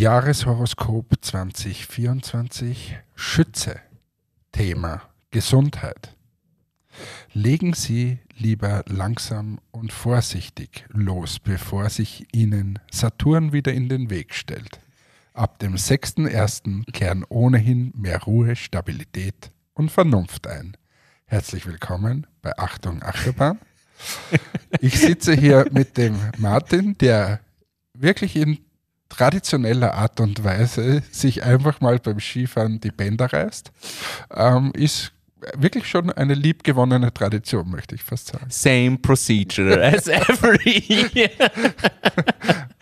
Jahreshoroskop 2024 Schütze. Thema Gesundheit. Legen Sie lieber langsam und vorsichtig los, bevor sich Ihnen Saturn wieder in den Weg stellt. Ab dem 6.1. kehren ohnehin mehr Ruhe, Stabilität und Vernunft ein. Herzlich willkommen bei Achtung Achterbahn. Ich sitze hier mit dem Martin, der wirklich in traditioneller Art und Weise sich einfach mal beim Skifahren die Bänder reißt, ähm, ist wirklich schon eine liebgewonnene Tradition, möchte ich fast sagen. Same procedure as every year.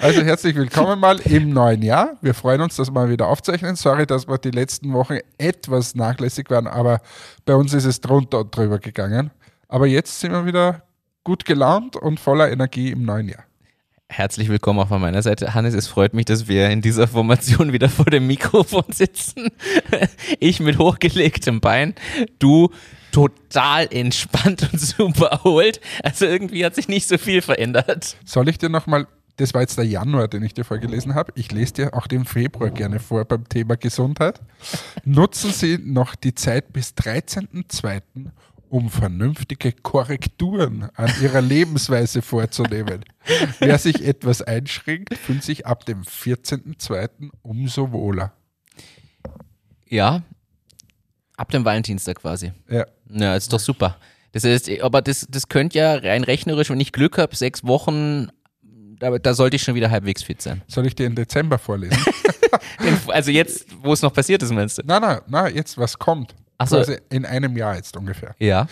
Also herzlich willkommen mal im neuen Jahr. Wir freuen uns, dass wir mal wieder aufzeichnen. Sorry, dass wir die letzten Wochen etwas nachlässig waren, aber bei uns ist es drunter und drüber gegangen. Aber jetzt sind wir wieder gut gelaunt und voller Energie im neuen Jahr. Herzlich willkommen auch von meiner Seite. Hannes, es freut mich, dass wir in dieser Formation wieder vor dem Mikrofon sitzen. Ich mit hochgelegtem Bein, du total entspannt und super erholt. Also irgendwie hat sich nicht so viel verändert. Soll ich dir nochmal, das war jetzt der Januar, den ich dir vorgelesen habe. Ich lese dir auch den Februar gerne vor beim Thema Gesundheit. Nutzen Sie noch die Zeit bis 13.02 um vernünftige Korrekturen an ihrer Lebensweise vorzunehmen. Wer sich etwas einschränkt, fühlt sich ab dem 14.02. umso wohler. Ja, ab dem Valentinstag quasi. Ja. Ja, ist doch super. Das heißt, aber das, das könnte ja rein rechnerisch, wenn ich Glück habe, sechs Wochen, da, da sollte ich schon wieder halbwegs fit sein. Soll ich dir im Dezember vorlesen? also jetzt, wo es noch passiert ist, meinst du? nein, nein, nein, jetzt was kommt. Ach so. Quasi in einem Jahr jetzt ungefähr. Ja.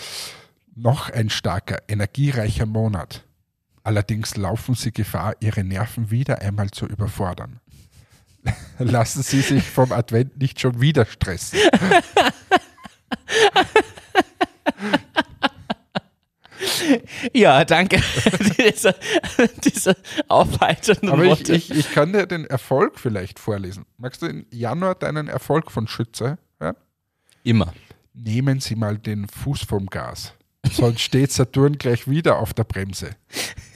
Noch ein starker, energiereicher Monat. Allerdings laufen Sie Gefahr, Ihre Nerven wieder einmal zu überfordern. Lassen Sie sich vom Advent nicht schon wieder stressen. Ja, danke. diese, diese aufheiternden Aber ich, ich, ich kann dir den Erfolg vielleicht vorlesen. Magst du im Januar deinen Erfolg von Schütze? Ja? Immer. Nehmen Sie mal den Fuß vom Gas. Sonst steht Saturn gleich wieder auf der Bremse.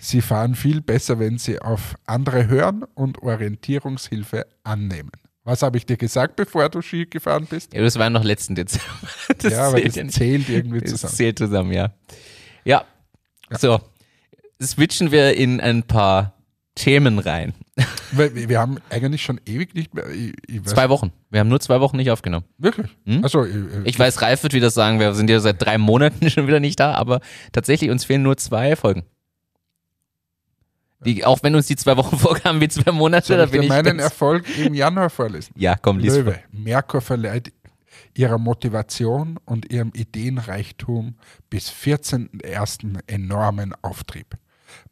Sie fahren viel besser, wenn Sie auf andere hören und Orientierungshilfe annehmen. Was habe ich dir gesagt, bevor du Ski gefahren bist? Ja, das war noch letzten Dezember. Das ja, aber das ja zählt irgendwie Das zusammen. zählt zusammen, ja. Ja. So. Switchen wir in ein paar Themen rein. Wir wir haben eigentlich schon ewig nicht mehr. Ich, ich Zwei Wochen. Wir haben nur zwei Wochen nicht aufgenommen. Wirklich? Hm? Also, ich, Ich weiß, Ralf wird wieder sagen, wir sind ja seit drei Monaten schon wieder nicht da, aber tatsächlich, uns fehlen nur zwei Folgen. Die, auch wenn uns die zwei Wochen vorkamen wie zwei Monate, soll da ich bin ich meinen Erfolg im Januar vorlesen? Ja, komm, lies vor. Löwe, Merkur verleiht ihrer Motivation und ihrem Ideenreichtum bis 14.01. enormen Auftrieb.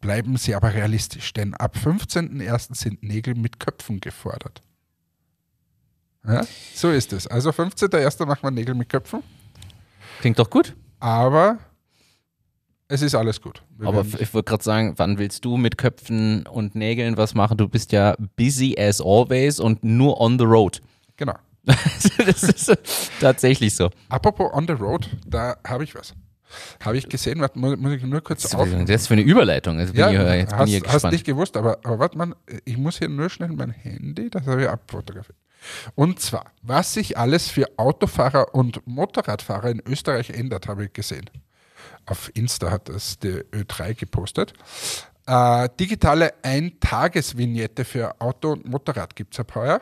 Bleiben Sie aber realistisch, denn ab 15.01. sind Nägel mit Köpfen gefordert. Ja, so ist es. Also 15.01. machen wir Nägel mit Köpfen, Klingt doch gut. aber es ist alles gut. Wir Aber ich wollte gerade sagen, wann willst du mit Köpfen und Nägeln was machen? Du bist ja busy as always und nur on the road. genau. das ist tatsächlich so. Apropos on the road, da habe ich was. Habe ich gesehen, warte, muss, muss ich nur kurz Das auf. ist für eine Überleitung. Jetzt bin Ja, ich, jetzt bin hast, ich ja hast nicht gewusst, aber, aber warte mal, ich muss hier nur schnell mein Handy, das habe ich abfotografiert. Und zwar, was sich alles für Autofahrer und Motorradfahrer in Österreich ändert, habe ich gesehen. Auf Insta hat das die Ö3 gepostet. Äh, digitale Eintagesvignette für Auto und Motorrad gibt es ab heuer.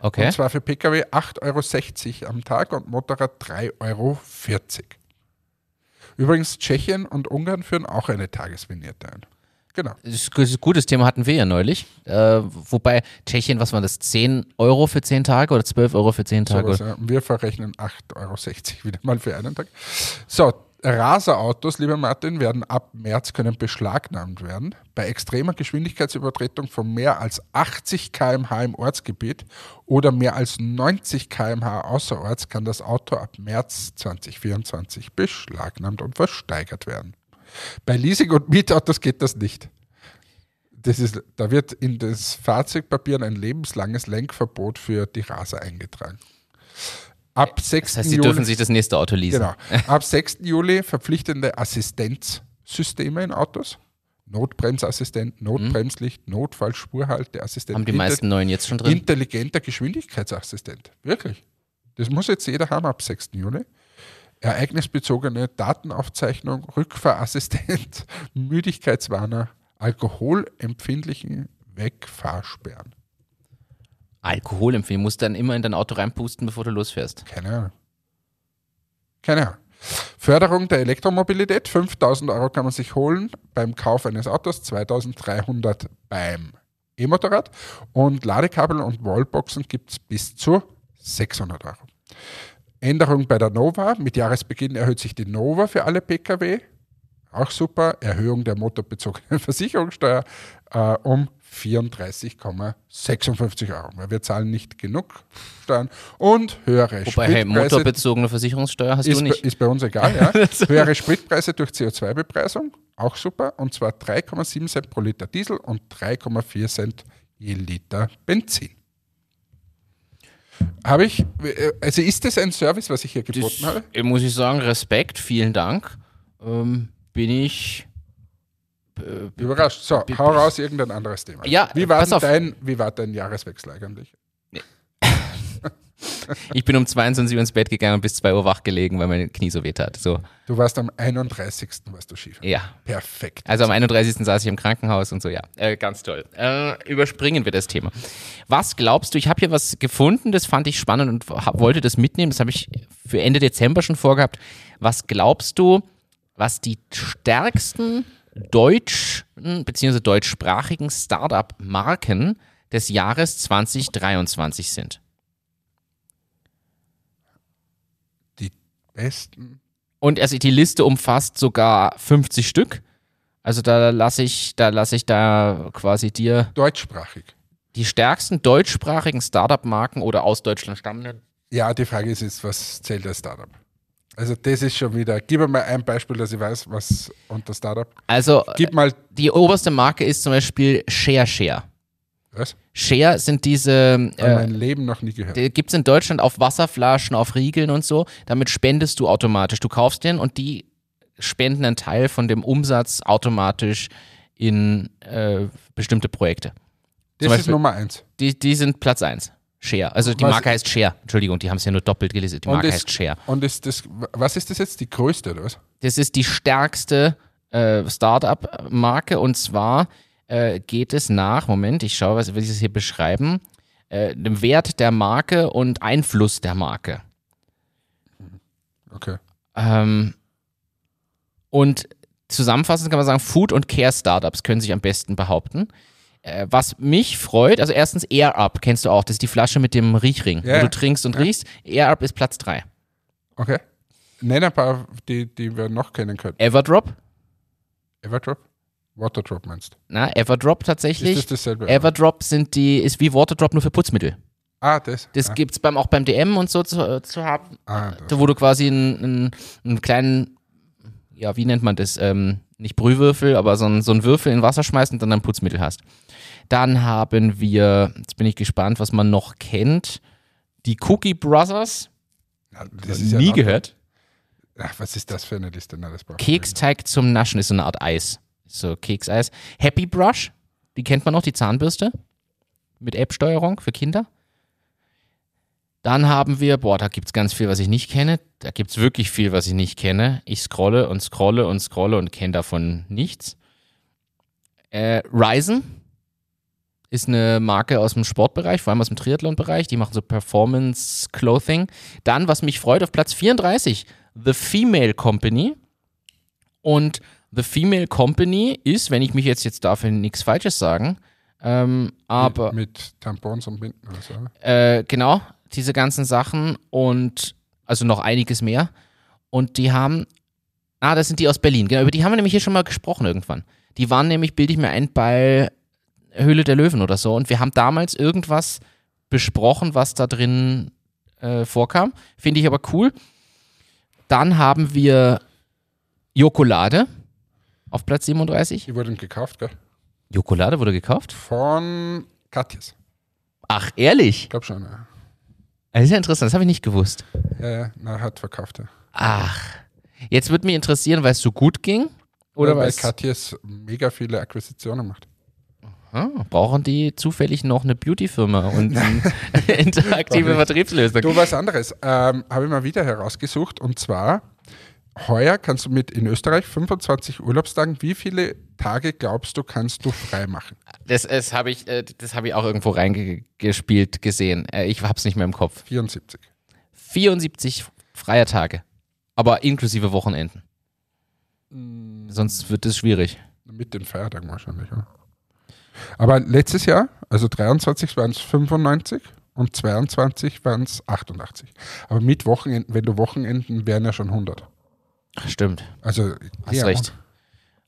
okay. Und zwar für Pkw 8,60 Euro am Tag und Motorrad 3,40 Euro. Übrigens, Tschechien und Ungarn führen auch eine Tagesvignette ein. Genau. Das ist ein gutes Thema hatten wir ja neulich. Äh, wobei Tschechien, was war das? 10 Euro für 10 Tage oder 12 Euro für 10 Tage? Sowas, ja. Wir verrechnen 8,60 Euro wieder mal für einen Tag. So, Raserautos, lieber Martin, werden ab März können beschlagnahmt werden. Bei extremer Geschwindigkeitsübertretung von mehr als 80 km/h im Ortsgebiet oder mehr als 90 km/h außerorts kann das Auto ab März 2024 beschlagnahmt und versteigert werden. Bei Leasing- und Mietautos geht das nicht. Das ist, da wird in das Fahrzeugpapier ein lebenslanges Lenkverbot für die Raser eingetragen. Ab 6. Das heißt, sie Juli, dürfen sich das nächste Auto leasen. genau, ab 6. Juli verpflichtende Assistenzsysteme in Autos. Notbremsassistent, Notbremslicht, Notfallspurhalteassistent. Haben die Inter- meisten neuen jetzt schon drin? Intelligenter Geschwindigkeitsassistent. Wirklich. Das muss jetzt jeder haben ab 6. Juli. Ereignisbezogene Datenaufzeichnung, Rückfahrassistent, Müdigkeitswarner, alkoholempfindlichen Wegfahrsperren. Alkoholempfehlung. Musst dann immer in dein Auto reinpusten, bevor du losfährst. Keine Ahnung. Keine Ahnung. Förderung der Elektromobilität, 5000 Euro kann man sich holen beim Kauf eines Autos, 2300 beim E-Motorrad und Ladekabel und Wallboxen gibt es bis zu 600 Euro. Änderung bei der Nova, mit Jahresbeginn erhöht sich die Nova für alle Pkw, auch super, Erhöhung der motorbezogenen Versicherungssteuer äh, um 34,56 Euro, weil wir zahlen nicht genug Steuern und höhere Wobei, hey, Spritpreise motorbezogene Versicherungssteuer hast ist, du bei- nicht. ist bei uns egal, ja. Höhere Spritpreise durch CO2-Bepreisung, auch super. Und zwar 3,7 Cent pro Liter Diesel und 3,4 Cent je Liter Benzin. Habe ich, äh, also ist das ein Service, was ich hier geboten habe? Das, äh, muss ich sagen, Respekt, vielen Dank. Ähm, bin ich. Überrascht. So, hau raus irgendein anderes Thema. Ja, wie war, dein, wie war dein Jahreswechsel eigentlich? Ich bin um 22 Uhr ins Bett gegangen und bis 2 Uhr wach gelegen, weil mein Knie so weh tat. So, Du warst am 31. warst du Skifahren. ja. Perfekt. Also am 31. saß ich im Krankenhaus und so, ja. Äh, ganz toll. Äh, überspringen wir das Thema. Was glaubst du, ich habe hier was gefunden, das fand ich spannend und hab, wollte das mitnehmen, das habe ich für Ende Dezember schon vorgehabt. Was glaubst du, was die stärksten deutschen bzw. deutschsprachigen Startup-Marken des Jahres 2023 sind? Die besten. Und also die Liste umfasst sogar 50 Stück. Also da lasse ich, da lasse ich da quasi dir Deutschsprachig. die stärksten deutschsprachigen Startup-Marken oder aus Deutschland stammenden. Ja, die Frage ist jetzt, was zählt als Startup? Also das ist schon wieder, gib mir mal ein Beispiel, dass ich weiß, was unter Startup. Also Gib mal, die oberste Marke ist zum Beispiel Share Share. was? Share sind diese, äh, mein Leben noch nie gehört. die gibt es in Deutschland auf Wasserflaschen, auf Riegeln und so. Damit spendest du automatisch. Du kaufst den und die spenden einen Teil von dem Umsatz automatisch in äh, bestimmte Projekte. Das ist Beispiel- Nummer eins. Die, die sind Platz 1. Share. Also die Was- Marke heißt Share. Entschuldigung, die haben es ja nur doppelt gelesen. Die Marke ist- heißt Share. Und ist das, was ist das jetzt? Die größte, oder was? Das ist die stärkste äh, Startup-Marke und zwar äh, geht es nach, Moment, ich schaue, was will ich das hier beschreiben, äh, dem Wert der Marke und Einfluss der Marke. Okay. Ähm, und zusammenfassend kann man sagen, Food- und Care-Startups können sich am besten behaupten. Äh, was mich freut, also erstens Air Up, kennst du auch, das ist die Flasche mit dem Riechring, Ja. wo du trinkst und riechst. Air Up ist Platz 3. Okay. Nenn ein paar, die, die wir noch kennen können. Everdrop, Everdrop? Waterdrop meinst du? na, Everdrop tatsächlich. Ist das dasselbe? Everdrop sind die, ist wie Waterdrop nur für Putzmittel. ah, das. Das ah, gibt's beim, auch beim DM und so zu, zu haben, ah, wo du quasi einen, einen, einen kleinen, ja, wie nennt man das? Ähm, nicht Brühwürfel, aber so einen, so einen Würfel in Wasser schmeißt und dann ein Putzmittel hast. Dann haben wir, jetzt bin ich gespannt, was man noch kennt, die Cookie Brothers. Ja, das ist ja Nie noch- gehört. Ach, was ist das für eine Liste? Na, Keksteig zum Naschen ist so eine Art Eis. So Kekseis. Happy Brush, die kennt man noch, die Zahnbürste. Mit App-Steuerung für Kinder. Dann haben wir, boah, da gibt es ganz viel, was ich nicht kenne. Da gibt es wirklich viel, was ich nicht kenne. Ich scrolle und scrolle und scrolle und kenne davon nichts. Äh, Ryzen ist eine Marke aus dem Sportbereich, vor allem aus dem Triathlon-Bereich. Die machen so Performance-Clothing. Dann, was mich freut, auf Platz 34, The Female Company. Und The Female Company ist, wenn ich mich jetzt, jetzt ich nichts Falsches sagen, ähm, aber Mit, mit Tampons und Binden oder so. oder? äh, genau, diese ganzen Sachen und also noch einiges mehr. Und die haben, ah, das sind die aus Berlin, genau, über die haben wir nämlich hier schon mal gesprochen irgendwann. Die waren nämlich, bilde ich mir ein, bei Höhle der Löwen oder so. Und wir haben damals irgendwas besprochen, was da drin äh, vorkam. Finde ich aber cool. Dann haben wir Jokolade auf Platz 37. Die wurden gekauft, gell? Jokolade wurde gekauft? Von Katjes. Ach, ehrlich? Ich glaube schon, ja. Das ist ja interessant, das habe ich nicht gewusst. Ja, ja, na, hat verkauft, ja. Ach, jetzt würde mich interessieren, weil es so gut ging Oder weil was? Katjes mega viele Akquisitionen macht. Ah, brauchen die zufällig noch eine Beauty-Firma und eine interaktive. Vertriebslösung? Du, was anderes ähm, habe ich mal wieder herausgesucht und zwar heuer kannst du mit in Österreich 25 Urlaubstagen, wie viele Tage glaubst du, kannst du frei machen? Das, das habe ich, äh, das hab ich auch irgendwo reingespielt gesehen. Äh, Ich habe es nicht mehr im Kopf. 74. 74 freie Tage, aber inklusive Wochenenden. Sonst wird es schwierig. Mit den Feiertagen wahrscheinlich, ja. Aber letztes Jahr, also 23 waren es 95 und 22 waren es 88. Aber mit Wochenenden, wenn du Wochenenden, wären ja schon 100. Stimmt, Also hast ja, recht.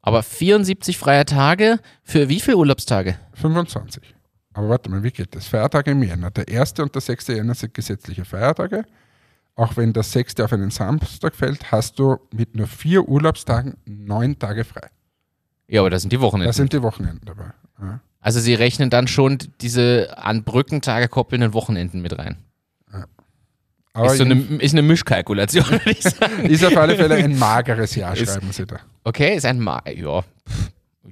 Aber 74 freie Tage für wie viele Urlaubstage? 25. Aber warte mal, wie geht das? Feiertage im Jänner. Der 1. und der 6. Jänner sind gesetzliche Feiertage. Auch wenn der 6. auf einen Samstag fällt, hast du mit nur vier Urlaubstagen neun Tage frei. Ja, aber das sind die Wochenenden. Da sind die Wochenenden dabei. Ja. also sie rechnen dann schon diese an Brückentage koppelnden Wochenenden mit rein. Aber ist, so eine, ist eine Mischkalkulation, würde ich sagen. ist auf alle Fälle ein mageres Jahr, Ist- schreiben sie da. Okay, ist ein Ma ja,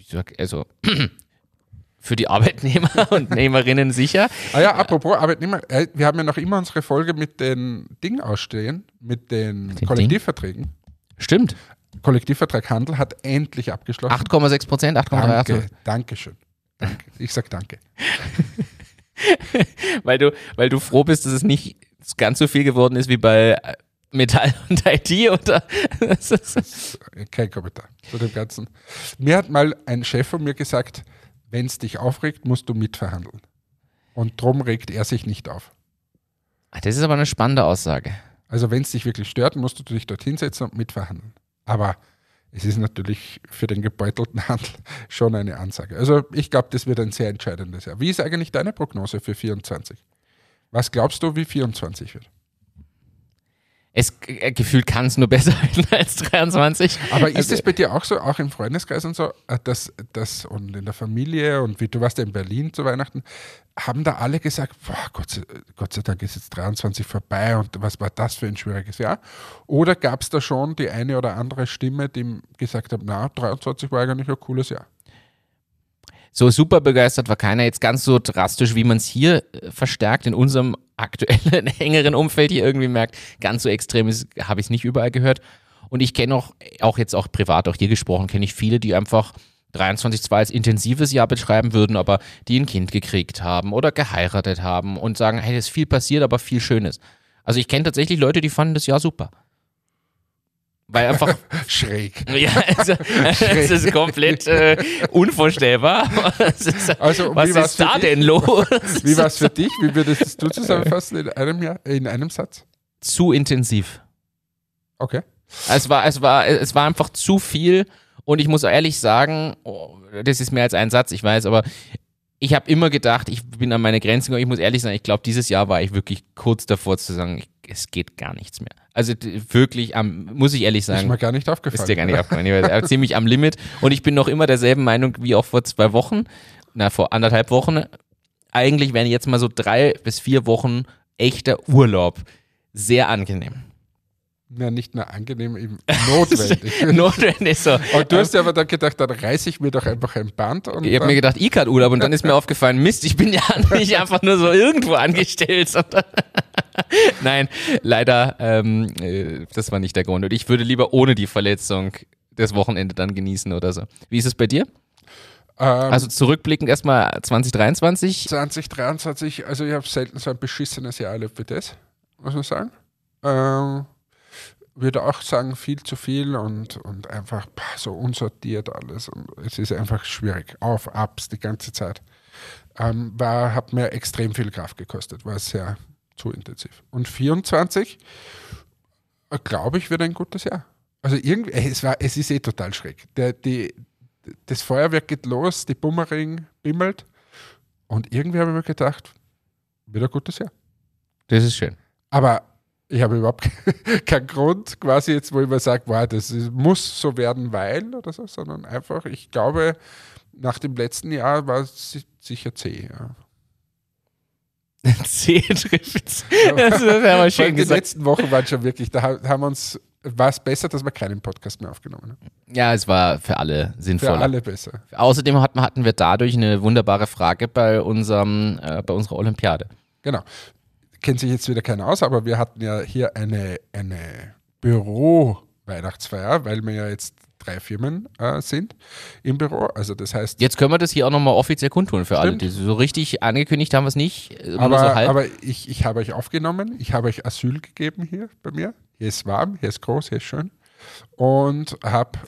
sag, also für die Arbeitnehmer und Nehmerinnen sicher. Ah ja, apropos Arbeitnehmer, äh, wir haben ja noch immer unsere Folge mit den Ding ausstehen, mit den den Kollektivverträgen. Stimmt. Kollektivvertrag Handel hat endlich abgeschlossen. 8,6 Prozent, 8,3. danke, danke schön. Danke. Ich sag danke. Weil du, weil du froh bist, dass es nicht ganz so viel geworden ist wie bei äh, Metall und IT oder? Kein Kommentar zu dem Ganzen. Mir hat mal ein Chef von mir gesagt, wenn es dich aufregt, musst du mitverhandeln. Und drum regt er sich nicht auf. das ist aber eine spannende Aussage. Also wenn es dich wirklich stört, musst du dich dort hinsetzen und mitverhandeln. Aber es ist natürlich für den gebeutelten Handel schon eine Ansage. Also ich glaube, das wird ein sehr entscheidendes Jahr. Wie ist eigentlich deine Prognose für 24? Was glaubst du, wie 24 wird? Es äh, gefühlt kann es nur besser werden als 23. Aber ist Also- es bei dir auch so, auch im Freundeskreis und so, äh, dass, dass und in der Familie und wie du warst ja in Berlin zu Weihnachten, haben da alle gesagt, boah, Gott, sei, Gott sei Dank ist jetzt 23 vorbei und was war das für ein schwieriges Jahr? Oder gab es da schon die eine oder andere Stimme, die gesagt hat, na, 23 war eigentlich ein cooles Jahr? So super begeistert war keiner jetzt ganz so drastisch, wie man es hier äh, verstärkt in unserem aktuellen engeren Umfeld hier irgendwie merkt. Ganz so extrem ist, habe ich es nicht überall gehört. Und ich kenne auch, auch jetzt auch privat, auch hier gesprochen, kenne ich viele, die einfach 23 zwar als intensives Jahr beschreiben würden, aber die ein Kind gekriegt haben oder geheiratet haben und sagen, hey, es ist viel passiert, aber viel Schönes. Also ich kenne tatsächlich Leute, die fanden das Jahr super. Weil einfach Schräg. ja, also, es ist komplett äh, unvorstellbar. Ist, Also, was ist da dich? denn los? Wie war es für dich? Wie würdest du zusammenfassen in einem Jahr, in einem Satz? Zu intensiv. Okay. Es war, es war, es war einfach zu viel. Und ich muss ehrlich sagen, oh, das ist mehr als ein Satz, ich weiß, aber ich habe immer gedacht, ich bin an meine Grenzen gekommen. Ich muss ehrlich sagen, ich glaube, dieses Jahr war ich wirklich kurz davor zu sagen, ich, es geht gar nichts mehr. Also wirklich, am, muss ich ehrlich Ist sagen. mir gar nicht aufgefallen. Ist dir gar nicht aufgefallen. Ich war ziemlich am Limit. Und ich bin noch immer derselben Meinung wie auch vor zwei Wochen. Na, vor anderthalb Wochen. Eigentlich wären jetzt mal so drei bis vier Wochen echter Urlaub sehr angenehm. Ja, nicht nur angenehm, eben notwendig. Notwendig so. Und du hast dir aber dann gedacht, dann reiße ich mir doch einfach ein Band und Ich habe mir gedacht, ICAT-Urlaub und dann ist mir aufgefallen, Mist, ich bin ja nicht einfach nur so irgendwo angestellt, sondern Nein, leider, ähm, äh, das war nicht der Grund. Und ich würde lieber ohne die Verletzung das Wochenende dann genießen oder so. Wie ist es bei dir? ähm, Also zurückblickend erstmal 2023. 2023, also ich habe selten so ein beschissenes Jahr erlebt wie das, muss man sagen. Ähm, würde auch sagen, viel zu viel und, und einfach pah, so unsortiert alles. Und es ist einfach schwierig. Auf, Ups die ganze Zeit. Ähm, war, hat mir extrem viel Kraft gekostet, war sehr zu intensiv. Und 24, äh, glaube ich, wird ein gutes Jahr. Also irgendwie, es, war, es ist eh total schräg. Der, die, das Feuerwerk geht los, die Bummering bimmelt. Und irgendwie habe ich mir gedacht, wird ein gutes Jahr. Das ist schön. Aber ich habe überhaupt keinen Grund, quasi jetzt, wo ich mir sage, wow, das muss so werden, weil oder so, sondern einfach, ich glaube, nach dem letzten Jahr war es si- sicher zäh. Ja. C trifft. Das ist aber Vor allem schön die gesagt. letzten Wochen waren schon wirklich, da ha- haben wir uns war es besser, dass wir keinen Podcast mehr aufgenommen haben. Ja, es war für alle Für sinnvoller. alle besser. Außerdem hatten, hatten wir dadurch eine wunderbare Frage bei, unserem, äh, bei unserer Olympiade. Genau. Kennt sich jetzt wieder keiner aus, aber wir hatten ja hier eine, eine Büro-Weihnachtsfeier, weil wir ja jetzt drei Firmen äh, sind im Büro. Also das heißt, Jetzt können wir das hier auch nochmal offiziell kundtun für alle. Stimmt. Die so richtig angekündigt haben wir es nicht. äh, aber, so aber ich, ich habe euch aufgenommen, ich habe euch Asyl gegeben hier bei mir. Hier ist warm, hier ist groß, hier ist schön. Und habe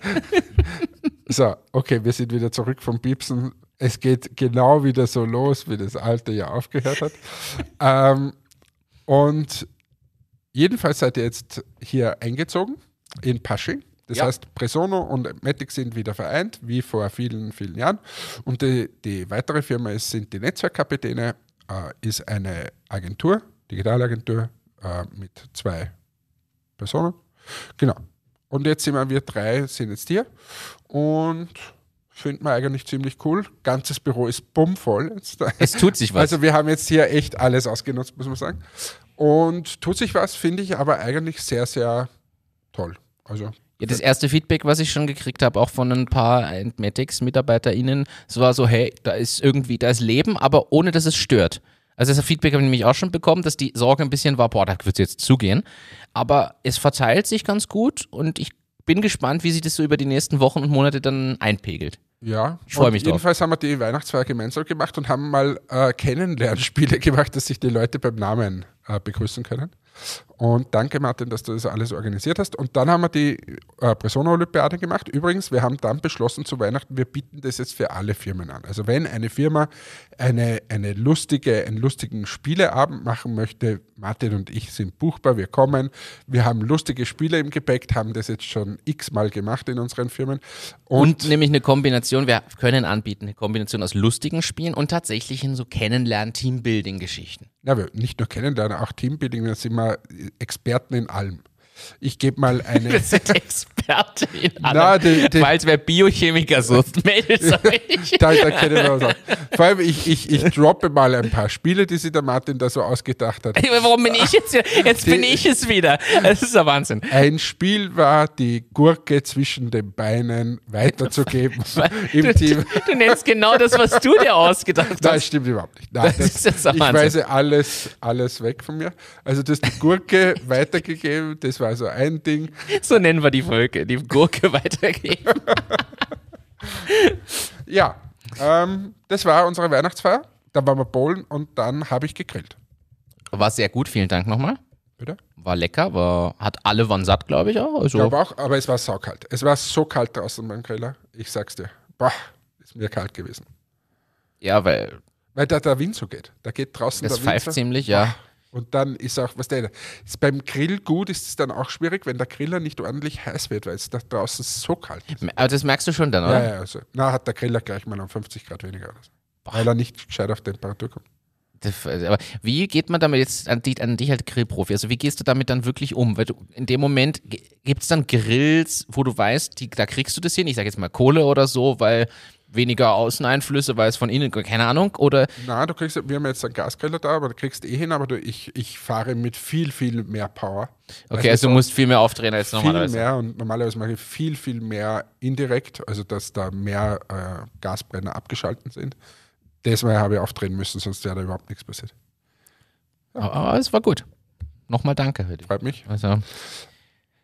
So, okay, wir sind wieder zurück vom Piepsen. Es geht genau wieder so los, wie das alte Jahr aufgehört hat. ähm, und jedenfalls seid ihr jetzt hier eingezogen in Pasching. Das Ja. heißt, Presono und Matic sind wieder vereint, wie vor vielen, vielen Jahren. Und die, die weitere Firma ist, sind die Netzwerkkapitäne, äh, ist eine Agentur, Digitalagentur äh, mit zwei Personen. Genau. Und jetzt sind wir, wir drei sind jetzt hier und finden wir eigentlich ziemlich cool. Ganzes Büro ist bummvoll. Jetzt. es tut sich was. Also wir haben jetzt hier echt alles ausgenutzt, muss man sagen. Und tut sich was, finde ich aber eigentlich sehr, sehr toll. Also Ja, das erste Feedback, was ich schon gekriegt habe, auch von ein paar Entmatics-MitarbeiterInnen, es war so, hey, da ist irgendwie, da ist Leben, aber ohne dass es stört. Also das Feedback habe ich nämlich auch schon bekommen, dass die Sorge ein bisschen war, boah, da wird es jetzt zugehen. Aber es verteilt sich ganz gut und ich bin gespannt, wie sich das so über die nächsten Wochen und Monate dann einpegelt. ja. Ich freu Und mich drauf. Jedenfalls haben wir die Weihnachtsfeier gemeinsam gemacht und haben mal äh, Kennenlernspiele gemacht, dass sich die Leute beim Namen äh, begrüßen können. Und danke, Martin, dass du das alles organisiert hast. Und dann haben wir die äh, Persona-Olympiade gemacht. Übrigens, wir haben dann beschlossen zu Weihnachten, wir bieten das jetzt für alle Firmen an. Also wenn eine Firma eine, eine lustige, einen lustigen Spieleabend machen möchte, Martin und ich sind buchbar, wir kommen. Wir haben lustige Spiele im Gepäck, haben das jetzt schon x-mal gemacht in unseren Firmen. Und, Und, nämlich eine Kombination, wir können anbieten, eine Kombination aus lustigen Spielen und tatsächlichen so Kennenlernen-Teambuilding-Geschichten. ja, wir nicht nur kennenlernen, auch Teambuilding, da sind wir Experten in allem. Ich gebe mal eine. Experte in Na, die- Falls wer Biochemiker sucht, meldet euch. da, da kennen wir was aus. Vor allem, ich, ich, ich droppe mal ein paar Spiele, die sich der Martin da so ausgedacht hat. Warum bin ich jetzt wieder? Jetzt bin Die- ich es wieder. Das ist der Wahnsinn. Ein Spiel war, die Gurke zwischen den Beinen weiterzugeben im Du, Team. du, du nennst genau das, was du dir ausgedacht Nein, hast. stimmt überhaupt nicht. Nein, Das ist jetzt der ich Wahnsinn. weise alles, alles weg von mir. Also, du hast die Gurke weitergegeben, das war so ein Ding. So nennen wir die Folge, die Gurke weitergeben. Ja, ähm, das war unsere Weihnachtsfeier. Da waren wir bowlen und dann habe ich gegrillt. War sehr gut, vielen Dank nochmal. Bitte? War lecker, war, hat alle waren satt, glaube ich auch. Ich Also, glaube auch, aber es war saukalt. Es war so kalt draußen beim Griller. Ich sag's dir. Boah, ist mir kalt gewesen. ja, weil Weil da der Wind so geht. Da geht draußen das der Wind pfeift so. ziemlich, ja. Und dann ist auch, was der, ist beim Grill gut ist es dann auch schwierig, wenn der Griller nicht ordentlich heiß wird, weil es da draußen so kalt ist. Aber das merkst du schon dann, Ja, oder? ja, also. Na, hat der Griller gleich mal um 50 Grad weniger. Oder so. Weil er nicht gescheit auf Temperatur kommt. Das, aber wie geht man damit jetzt an dich, an dich als Grillprofi? Also wie gehst du damit dann wirklich um? Weil du in dem Moment gibt es dann Grills, wo du weißt, die, da kriegst du das hin, ich sage jetzt mal Kohle oder so, weil weniger Außeneinflüsse, weil es von innen, keine Ahnung, oder Na, du kriegst, wir haben jetzt einen Gasgriller da, aber du kriegst eh hin, aber du, ich, ich fahre mit viel, viel mehr Power. okay, also du musst viel mehr aufdrehen als viel normalerweise. mehr und normalerweise mache ich viel, viel mehr indirekt, also dass da mehr äh, Gasbrenner abgeschalten sind. Deswegen habe ich aufdrehen müssen, sonst wäre da überhaupt nichts passiert. Aber, aber es war gut. Nochmal danke. Freut mich. Also,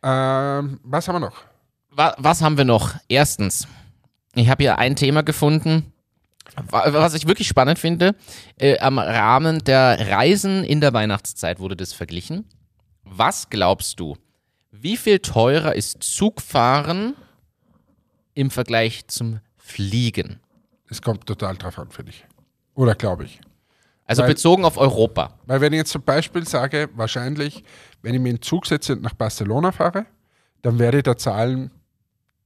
Ähm, was haben wir noch? wa was haben wir noch? Erstens, ich habe hier ein Thema gefunden, wa- was ich wirklich spannend finde. Äh, am Rahmen der Reisen in der Weihnachtszeit wurde das verglichen. Was glaubst du, wie viel teurer ist Zugfahren im Vergleich zum Fliegen? Es kommt total drauf an, finde ich. Oder glaube ich. Also Weil- bezogen auf Europa. Weil wenn ich jetzt zum Beispiel sage, wahrscheinlich, wenn ich mir in den Zug setze und nach Barcelona fahre, dann werde ich da zahlen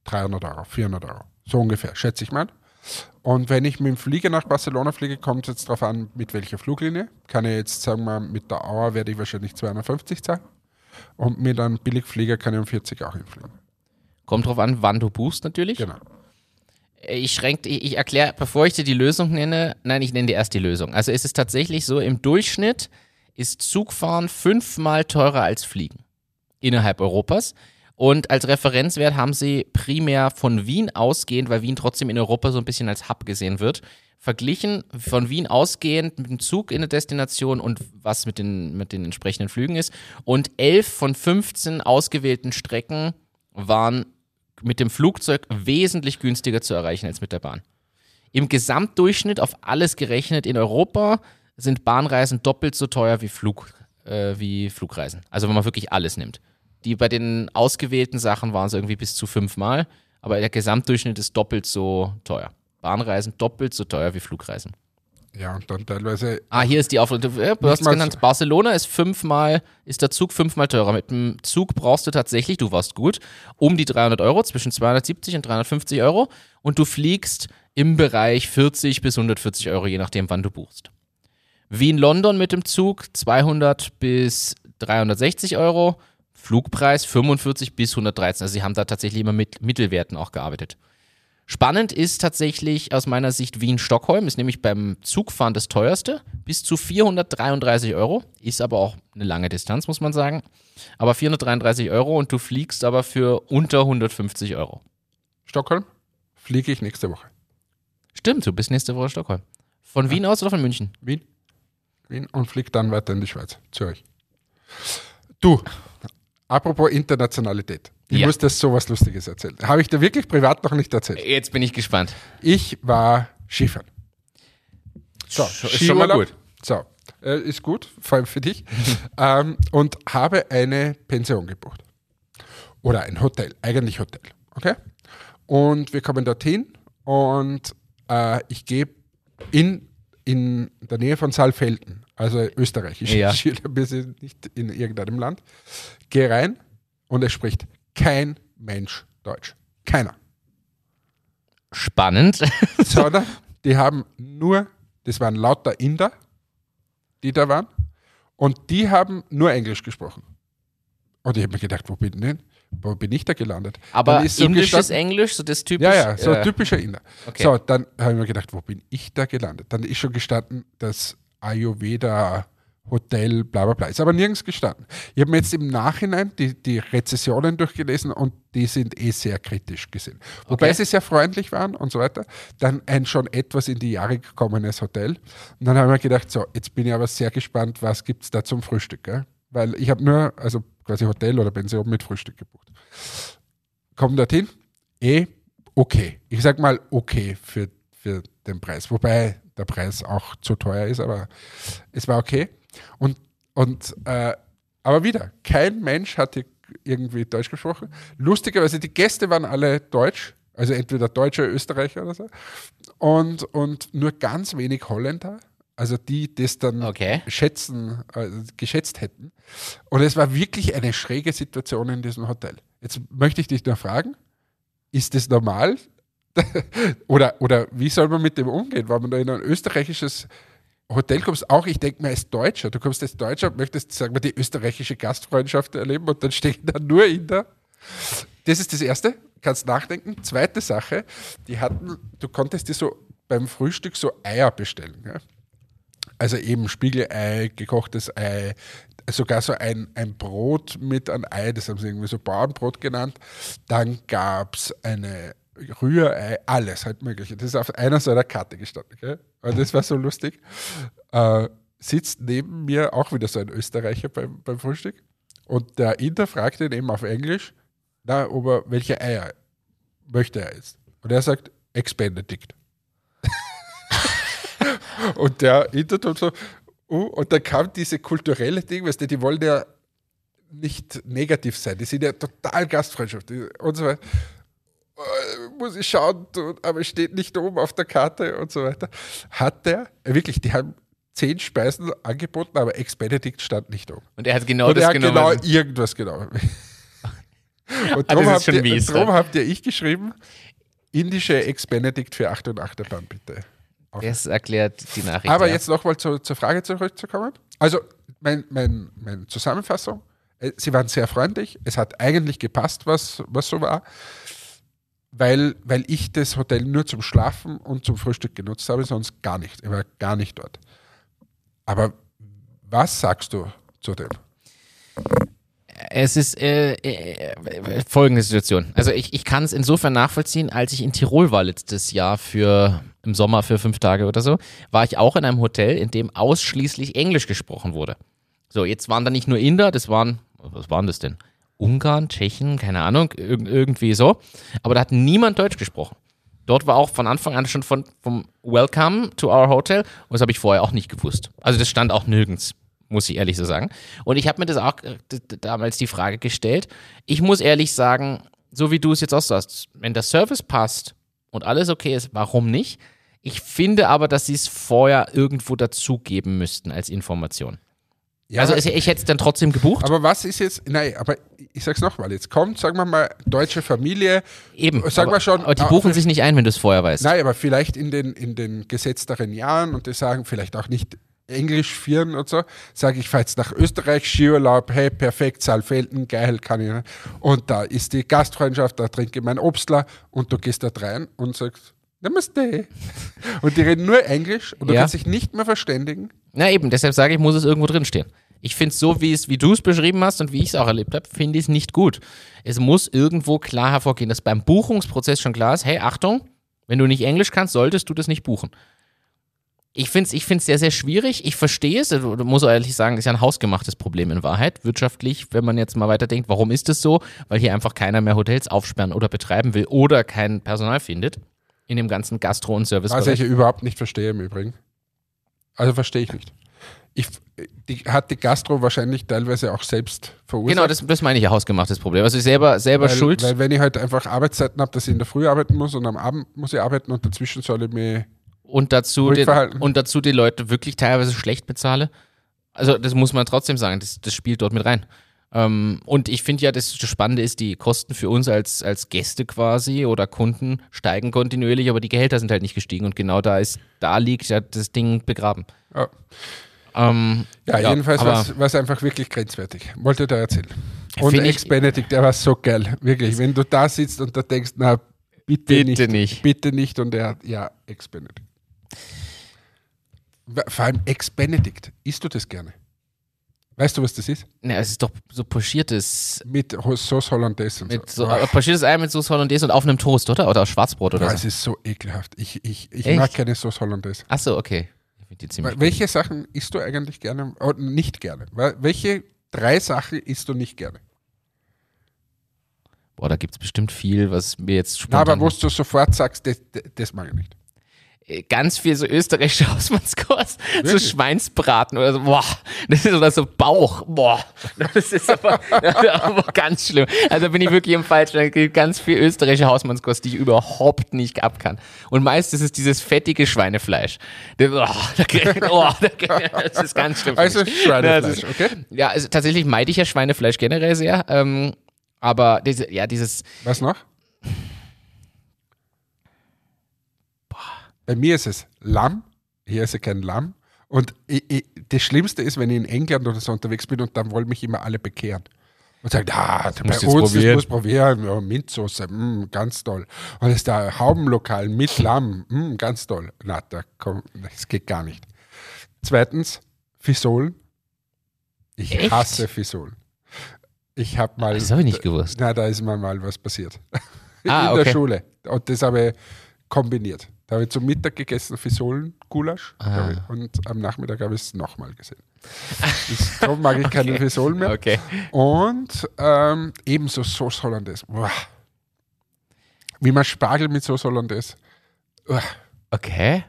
300 Euro, 400 Euro. So ungefähr, schätze ich mal. Und wenn ich mit dem Flieger nach Barcelona fliege, kommt es jetzt darauf an, mit welcher Fluglinie. Kann ich jetzt sagen, wir, mit der Auer werde ich wahrscheinlich 250 zahlen. Und mit einem Billigflieger kann ich um 40 auch hinfliegen. Kommt drauf an, wann du buchst natürlich. Genau. Ich schränke, ich, ich erkläre, bevor ich dir die Lösung nenne, nein, ich nenne dir erst die Lösung. Also es ist tatsächlich so, im Durchschnitt ist Zugfahren fünfmal teurer als Fliegen innerhalb Europas. Und als Referenzwert haben sie primär von Wien ausgehend, weil Wien trotzdem in Europa so ein bisschen als Hub gesehen wird, verglichen von Wien ausgehend mit dem Zug in der Destination und was mit den, mit den entsprechenden Flügen ist. Und elf von 15 ausgewählten Strecken waren mit dem Flugzeug wesentlich günstiger zu erreichen als mit der Bahn. Im Gesamtdurchschnitt auf alles gerechnet in Europa sind Bahnreisen doppelt so teuer wie, Flug, äh, wie Flugreisen. Also wenn man wirklich alles nimmt. Die bei den ausgewählten Sachen waren es irgendwie bis zu fünfmal, aber der Gesamtdurchschnitt ist doppelt so teuer. Bahnreisen doppelt so teuer wie Flugreisen. Ja, und dann teilweise. Ah, hier ist die Auflösung. Du, du hast es genannt, Barcelona ist fünfmal, ist der Zug fünfmal teurer. Mit dem Zug brauchst du tatsächlich, du warst gut, um die 300 Euro, zwischen 270 und 350 Euro. Und du fliegst im Bereich 40 bis 140 Euro, je nachdem, wann du buchst. Wien-London mit dem Zug 200 bis 360 Euro. Flugpreis 45 bis 113. Also sie haben da tatsächlich immer mit Mittelwerten auch gearbeitet. Spannend ist tatsächlich aus meiner Sicht Wien-Stockholm, ist nämlich beim Zugfahren das teuerste, bis zu 433 Euro, ist aber auch eine lange Distanz, muss man sagen. Aber 433 Euro und du fliegst aber für unter 150 Euro. Stockholm fliege ich nächste Woche. Stimmt, du bist nächste Woche Stockholm. Von Wien aus oder von München? Wien. Wien und fliege dann weiter in die Schweiz, Zürich. Du, apropos Internationalität. Ich Ja. muss dir sowas Lustiges erzählen. Habe ich dir wirklich privat noch nicht erzählt. Jetzt bin ich gespannt. Ich war Skifahren. So, Sch- ist schon mal gut. So, äh, ist gut, vor allem für dich. ähm, und habe eine Pension gebucht. Oder ein Hotel, eigentlich Hotel. Okay? Und wir kommen dorthin und äh, ich gehe in, in der Nähe von Saalfelden, also österreichisch, Ja. Skiurlaub, wir sind nicht in irgendeinem Land. Gehe rein und es spricht kein Mensch Deutsch. Keiner Spannend. sondern die haben nur, das waren lauter Inder, die da waren, und die haben nur Englisch gesprochen. Und ich habe mir gedacht, wo bin denn? Wo bin ich da gelandet? Aber so indisches Englisch, so das typisch. Ja, ja, so äh, typischer Inder. okay. So, dann habe ich mir gedacht, wo bin ich da gelandet? Dann ist schon gestanden, das Ayurveda Hotel, bla bla bla. Ist aber nirgends gestanden. Ich habe mir jetzt im Nachhinein die, die Rezessionen durchgelesen und die sind eh sehr kritisch gesehen. Wobei Okay. sie sehr freundlich waren und so weiter. Dann ein schon etwas in die Jahre gekommenes Hotel. Und dann habe ich mir gedacht, so, jetzt bin ich aber sehr gespannt, was gibt es da zum Frühstück. Gell? Weil ich habe nur, also quasi Hotel oder Pension mit Frühstück gebucht. Kommen dorthin, eh okay. Ich sag mal okay für, für den Preis. Wobei der Preis auch zu teuer ist, aber es war okay. Und, und äh, aber wieder, kein Mensch hatte irgendwie Deutsch gesprochen. Lustigerweise, die Gäste waren alle Deutsch, also entweder Deutsche, Österreicher oder so. Und, und nur ganz wenig Holländer, also die das dann Okay. schätzen, äh, geschätzt hätten. Und es war wirklich eine schräge Situation in diesem Hotel. Jetzt möchte ich dich nur fragen, ist das normal? oder, oder wie soll man mit dem umgehen, wenn man da in ein österreichisches Hotel kommst? Auch ich denke mir als Deutscher, du kommst als Deutscher und möchtest, sagen wir, die österreichische Gastfreundschaft erleben und dann stehen da nur Inder. Das ist das Erste, kannst nachdenken. Zweite Sache, die hatten, du konntest dir so beim Frühstück so Eier bestellen. Ja? Also eben Spiegelei, gekochtes Ei, sogar so ein, ein Brot mit einem Ei, das haben sie irgendwie so Bauernbrot genannt. Dann gab es eine Rührei, alles halt mögliche. Das ist auf einer so einer Karte gestanden. Gell? Und das war so lustig. Äh, sitzt neben mir auch wieder so ein Österreicher beim, beim Frühstück. Und der Inder fragt ihn eben auf Englisch, na, ob er, welche Eier möchte er jetzt. Und er sagt, Ex-Benedict. und der Inder tut so, uh, und dann kam diese kulturelle Ding, weißt du, die wollen ja nicht negativ sein, die sind ja total gastfreundschaftlich und so weiter. Äh, Muss ich schauen, aber es steht nicht oben auf der Karte und so weiter. Hat der, äh, wirklich, die haben zehn Speisen angeboten, aber Ex-Benedict stand nicht oben. Und er hat genau und das er hat genommen. genau irgendwas genommen. Und Ah, das darum, ist habt habt ihr ich geschrieben, indische Ex-Benedict für 8 und 8 Bahn, bitte. das erklärt die Nachricht. Aber ja. jetzt nochmal zu, zur Frage zurückzukommen. Also, mein, mein, meine Zusammenfassung, äh, sie waren sehr freundlich, es hat eigentlich gepasst, was, was so war. Weil, weil ich das Hotel nur zum Schlafen und zum Frühstück genutzt habe, sonst gar nicht. Ich war gar nicht dort. Aber was sagst du zu dem? Es ist äh, äh, folgende Situation. Also ich, ich kann es insofern nachvollziehen, als ich in Tirol war letztes Jahr für im Sommer für fünf Tage oder so, war ich auch in einem Hotel, in dem ausschließlich Englisch gesprochen wurde. So, jetzt waren da nicht nur Inder, das waren, was waren das denn? Ungarn, Tschechen, keine Ahnung, irg irgendwie so. Aber da hat niemand Deutsch gesprochen. Dort war auch von Anfang an schon von, vom Welcome to our Hotel und das habe ich vorher auch nicht gewusst. Also das stand auch nirgends muss ich ehrlich so sagen. Und ich habe mir das auch äh, damals die Frage gestellt. Ich muss ehrlich sagen, so wie du es jetzt auch sagst, wenn der Service passt und alles okay ist, warum nicht? Ich finde aber, dass sie es vorher irgendwo dazugeben müssten als Information. Ja, also ich, hätte es dann trotzdem gebucht. Aber was ist jetzt, nein, aber ich sag's nochmal, jetzt kommt, sagen wir mal, deutsche Familie. Eben, sagen aber, wir schon. Aber die buchen sich nicht ein, wenn du es vorher weißt. Nein, aber vielleicht in den, in den gesetzteren Jahren und die sagen vielleicht auch nicht Englisch führen und so, sage ich, fahre jetzt nach Österreich, Skiurlaub, hey, perfekt, Saalfelden, geil, kann ich. Nicht. Und da ist die Gastfreundschaft, da trinke ich mein Obstler und du gehst da rein und sagst, Namaste. Und die reden nur Englisch und du ja. kannst dich nicht mehr verständigen. Na eben, deshalb sage ich, muss es irgendwo drinstehen. Ich finde es so, wie es, wie du es beschrieben hast und wie ich es auch erlebt habe, finde ich es nicht gut. Es muss irgendwo klar hervorgehen, dass beim Buchungsprozess schon klar ist, hey, Achtung, wenn du nicht Englisch kannst, solltest du das nicht buchen ich finde es ich find's sehr, sehr schwierig. Ich verstehe es, also, muss ehrlich sagen, ist ja ein hausgemachtes Problem in Wahrheit. Wirtschaftlich, wenn man jetzt mal weiterdenkt, warum ist es so? Weil hier einfach keiner mehr Hotels aufsperren oder betreiben will oder kein Personal findet in dem ganzen Gastro- und Service. Was ich überhaupt nicht verstehe im Übrigen. Also verstehe ich nicht. Ich, die, hat die Gastro wahrscheinlich teilweise auch selbst verursacht. Genau, das, das meine ich ja hausgemachtes Problem. Also selber, selber weil, schuld. Weil wenn ich halt einfach Arbeitszeiten habe, dass ich in der Früh arbeiten muss und am Abend muss ich arbeiten und dazwischen soll ich mich und dazu, den, und dazu die Leute wirklich teilweise schlecht bezahle. Also das muss man trotzdem sagen, das, das spielt dort mit rein. Ähm, und ich finde ja, das, Spannende ist, die Kosten für uns als, als Gäste quasi oder Kunden steigen kontinuierlich, aber die Gehälter sind halt nicht gestiegen und genau da ist, da liegt ja das Ding begraben. Ja, ähm, ja, ja jedenfalls war es einfach wirklich grenzwertig. Wollte da erzählen. Und Ex-Benedict, der war so geil, wirklich. Wenn du da sitzt und da denkst, na, bitte, bitte nicht, nicht, Bitte nicht. Und er hat, ja, Ex-Benedict. Vor allem Ex-Benedict. Isst du das gerne? Weißt du, was das ist? Ne, es ist doch so pochiertes. Mit Sauce Hollandaise und mit so. so. Pochiertes Ei mit Sauce Hollandaise und auf einem Toast, oder? Oder Schwarzbrot oder Boah, so. Es ist so ekelhaft. Ich, ich, ich mag keine Sauce Hollandaise. Ach so, okay. Welche Sachen isst du eigentlich gerne? Oh, nicht gerne. Welche drei Sachen isst du nicht gerne? Boah, da gibt es bestimmt viel, was mir jetzt spontan... Na, aber wo du sofort sagst, das, das mag ich nicht. Äh, ganz viel so österreichische Hausmannskost, so Schweinsbraten oder so, boah, das ist oder so Bauch, boah, das ist aber, aber ganz schlimm. Also bin ich wirklich im Falschen, es gibt ganz viel österreichische Hausmannskost, die ich überhaupt nicht ab kann. Und meist ist es dieses fettige Schweinefleisch. Das, oh, oh, das ist ganz schlimm. Also Schweinefleisch, okay? Ja, also tatsächlich meide ich ja Schweinefleisch generell sehr, ähm, aber diese, ja, dieses... Was noch? Bei mir ist es Lamm. Hier ist ja kein Lamm. Und ich, ich, das Schlimmste ist, wenn ich in England oder so unterwegs bin und dann wollen mich immer alle bekehren. Und sagen, ah, bei uns, probieren. das muss probieren, ja, Minzsoße, mm, ganz toll. Und es ist da Haubenlokal mit Lamm, mm, ganz toll. Na, da komm, das geht gar nicht. Zweitens, Fisolen. Ich Echt? hasse Fisolen. Ich habe mal. Das habe ich nicht gewusst. Na, da ist mir mal was passiert. Ah, in okay. der Schule. Und das habe ich kombiniert. Da habe ich zum Mittag gegessen Fisolen-Gulasch ah. und am Nachmittag habe ich es nochmal gesehen. Darum mag ich okay. keine Fisolen mehr. Okay. Und ähm, ebenso Sauce Hollandaise. Uah. Wie man Spargel mit Sauce Hollandaise. Uah. Okay.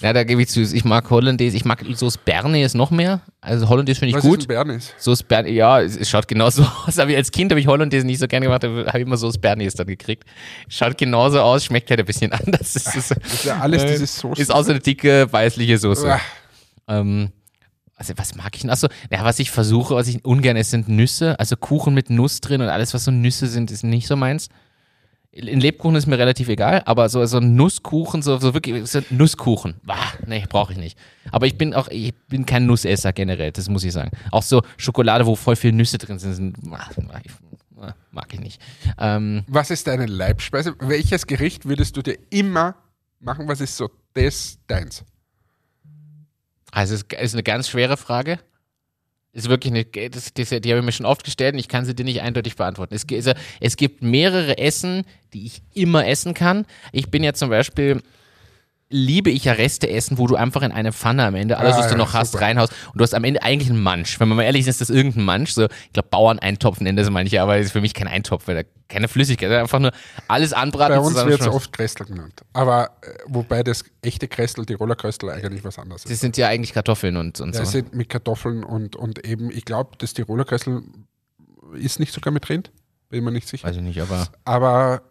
Ja, da gebe ich zu. Ich mag Hollandaise. Ich mag Sauce Bernays noch mehr. Also Hollandaise finde ich Was gut. Ist Bernays? Sauce Bernays, ja, es schaut genauso aus. Aber als Kind habe ich Hollandaise nicht so gerne gemacht. habe ich immer Sauce Bernays dann gekriegt. Schaut genauso aus, schmeckt halt ein bisschen anders. Das ist, das ist ja alles äh, dieses Soße. Ist auch so eine dicke, weißliche Soße. Ähm, also was mag ich denn? Achso, ja, was ich versuche, was ich ungern esse, sind Nüsse. Also Kuchen mit Nuss drin und alles, was so Nüsse sind, ist nicht so meins. In Lebkuchen ist mir relativ egal, aber so, so Nusskuchen, so, so wirklich, so Nusskuchen, bah, nee, brauche ich nicht. Aber ich bin auch, ich bin kein Nussesser generell, das muss ich sagen. Auch so Schokolade, wo voll viele Nüsse drin sind, sind ah, Äh, Mag ich nicht. Ähm, Was ist deine Leibspeise? Welches Gericht würdest du dir immer machen? Was ist so das deins? also es ist eine ganz schwere Frage. Ist wirklich eine, das, das, die habe ich mir schon oft gestellt und ich kann sie dir nicht eindeutig beantworten. Es, gi- also, es gibt mehrere Essen, die ich immer essen kann. Ich bin ja zum Beispiel, liebe ich ja Reste essen, wo du einfach in eine Pfanne am Ende alles, Ah, was du noch hast, reinhaust und du hast am Ende eigentlich einen Mansch. Wenn man mal ehrlich ist, ist das irgendein Mansch. So, ich glaube, Bauerneintopf nennen das manche, aber das ist für mich kein Eintopf, weil da keine Flüssigkeit, einfach nur alles anbraten. Bei uns wird es oft Kressel genannt. Aber äh, wobei das echte Kressel, Tiroler Kressel, eigentlich was anderes Das ist. sind ja eigentlich Kartoffeln und, und Ja, so. sind mit Kartoffeln und, und eben, ich glaube, das Tiroler Kressel ist nicht sogar mit Rind, bin mir nicht sicher. Weiß ich nicht, aber Aber